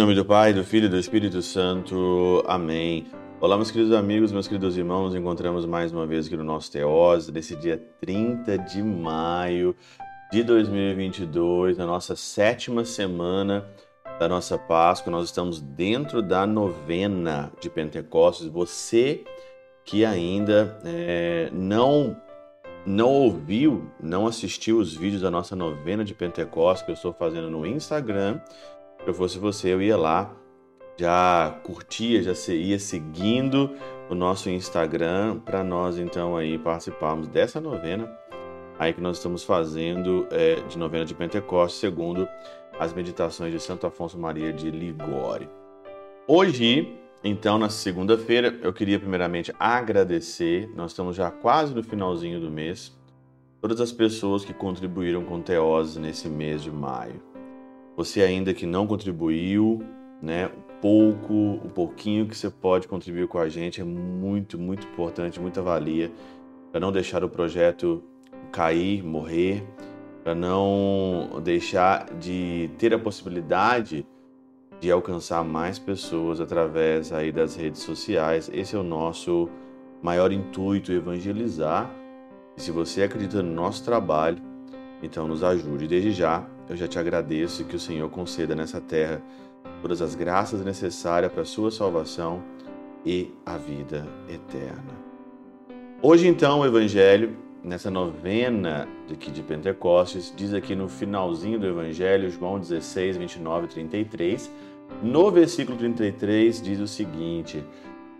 nome do Pai, do Filho e do Espírito Santo. Amém. Olá, meus queridos amigos, meus queridos irmãos. Nos encontramos mais uma vez aqui no nosso Teose, nesse dia 30 de maio de 2022, na nossa sétima semana da nossa Páscoa. Nós estamos dentro da novena de Pentecostes. Você que ainda é, não não ouviu, não assistiu os vídeos da nossa novena de Pentecostes que eu estou fazendo no Instagram, se eu fosse você, eu ia lá, já curtia, já ia seguindo o nosso Instagram para nós então aí participarmos dessa novena aí que nós estamos fazendo é, de novena de Pentecostes, segundo as meditações de Santo Afonso Maria de Ligório. Hoje, então, na segunda-feira, eu queria primeiramente agradecer, nós estamos já quase no finalzinho do mês, todas as pessoas que contribuíram com Teoses nesse mês de maio. Você ainda que não contribuiu, né, o pouco, o pouquinho que você pode contribuir com a gente é muito, muito importante, muita valia para não deixar o projeto cair, morrer, para não deixar de ter a possibilidade de alcançar mais pessoas através aí das redes sociais. Esse é o nosso maior intuito, evangelizar. E se você acredita no nosso trabalho, então nos ajude. Desde já, eu já te agradeço que o Senhor conceda nessa terra todas as graças necessárias para a sua salvação e a vida eterna. Hoje, então, o Evangelho, nessa novena aqui de Pentecostes, diz aqui no finalzinho do Evangelho, João 16, 29 e 33, no versículo 33 diz o seguinte: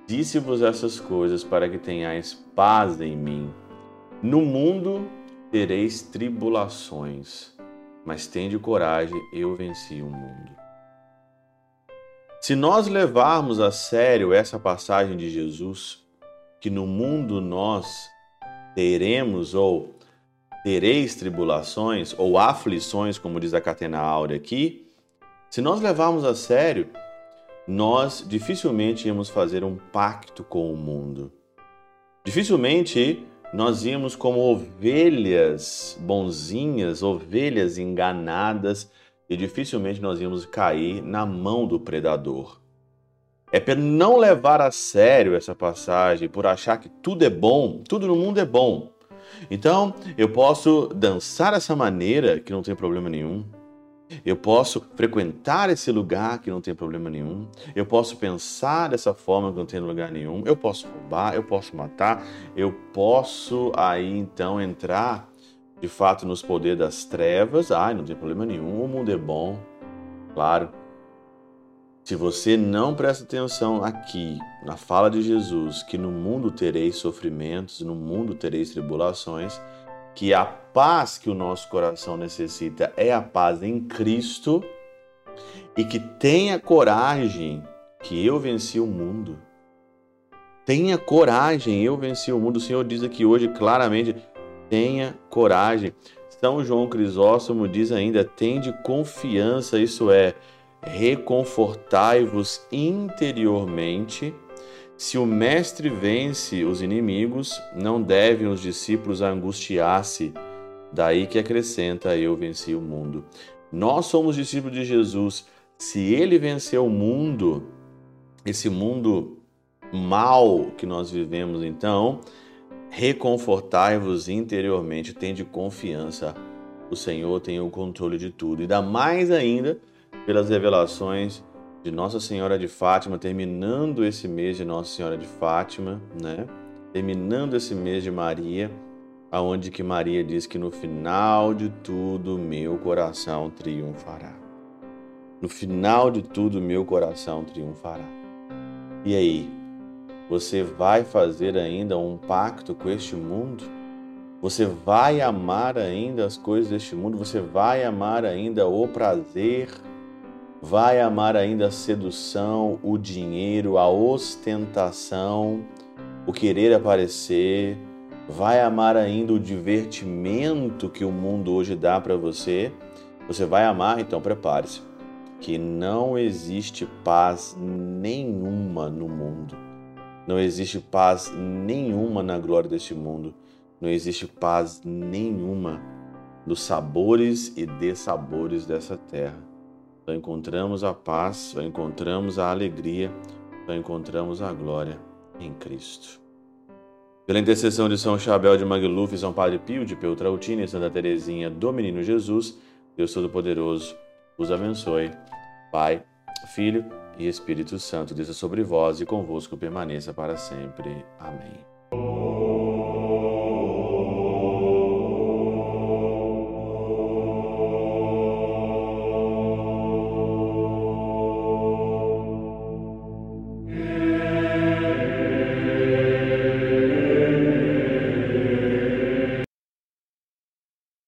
Disse-vos essas coisas para que tenhais paz em mim. No mundo tereis tribulações, mas tende coragem, eu venci o mundo. Se nós levarmos a sério essa passagem de Jesus, que no mundo nós teremos ou tereis tribulações ou aflições, como diz a Catena Áurea aqui, se nós levarmos a sério, nós dificilmente íamos fazer um pacto com o mundo. Dificilmente nós íamos como ovelhas bonzinhas, ovelhas enganadas, e dificilmente nós íamos cair na mão do predador. É por não levar a sério essa passagem, por achar que tudo é bom, tudo no mundo é bom. Então, eu posso dançar dessa maneira que não tem problema nenhum. Eu posso frequentar esse lugar que não tem problema nenhum. Eu posso pensar dessa forma que não tem lugar nenhum. Eu posso roubar, eu posso matar, eu posso aí então entrar de fato nos poderes das trevas. Ai, não tem problema nenhum, o mundo é bom. Claro. Se você não presta atenção aqui na fala de Jesus, que no mundo tereis sofrimentos, no mundo tereis tribulações, que a paz que o nosso coração necessita é a paz em Cristo e que tenha coragem que eu venci o mundo. Tenha coragem, eu venci o mundo. O Senhor diz aqui hoje claramente: tenha coragem. São João Crisóstomo diz ainda: tende confiança, isso é, reconfortai-vos interiormente se o mestre vence os inimigos, não devem os discípulos angustiar-se. Daí que acrescenta: Eu venci o mundo. Nós somos discípulos de Jesus. Se ele venceu o mundo, esse mundo mal que nós vivemos, então, reconfortai-vos interiormente, tende confiança. O Senhor tem o controle de tudo. E dá mais ainda pelas revelações de Nossa Senhora de Fátima, terminando esse mês de Nossa Senhora de Fátima, né? Terminando esse mês de Maria, aonde que Maria diz que no final de tudo meu coração triunfará. No final de tudo meu coração triunfará. E aí, você vai fazer ainda um pacto com este mundo? Você vai amar ainda as coisas deste mundo? Você vai amar ainda o prazer vai amar ainda a sedução, o dinheiro, a ostentação, o querer aparecer, vai amar ainda o divertimento que o mundo hoje dá para você. Você vai amar, então prepare-se, que não existe paz nenhuma no mundo. Não existe paz nenhuma na glória deste mundo. Não existe paz nenhuma nos sabores e dessabores dessa terra. Só encontramos a paz, só encontramos a alegria, só encontramos a glória em Cristo. Pela intercessão de São Chabel de Magluf, São Padre Pio de Peltrautina e Santa Teresinha do Menino Jesus, Deus Todo-Poderoso os abençoe. Pai, Filho e Espírito Santo, desça sobre vós e convosco permaneça para sempre. Amém.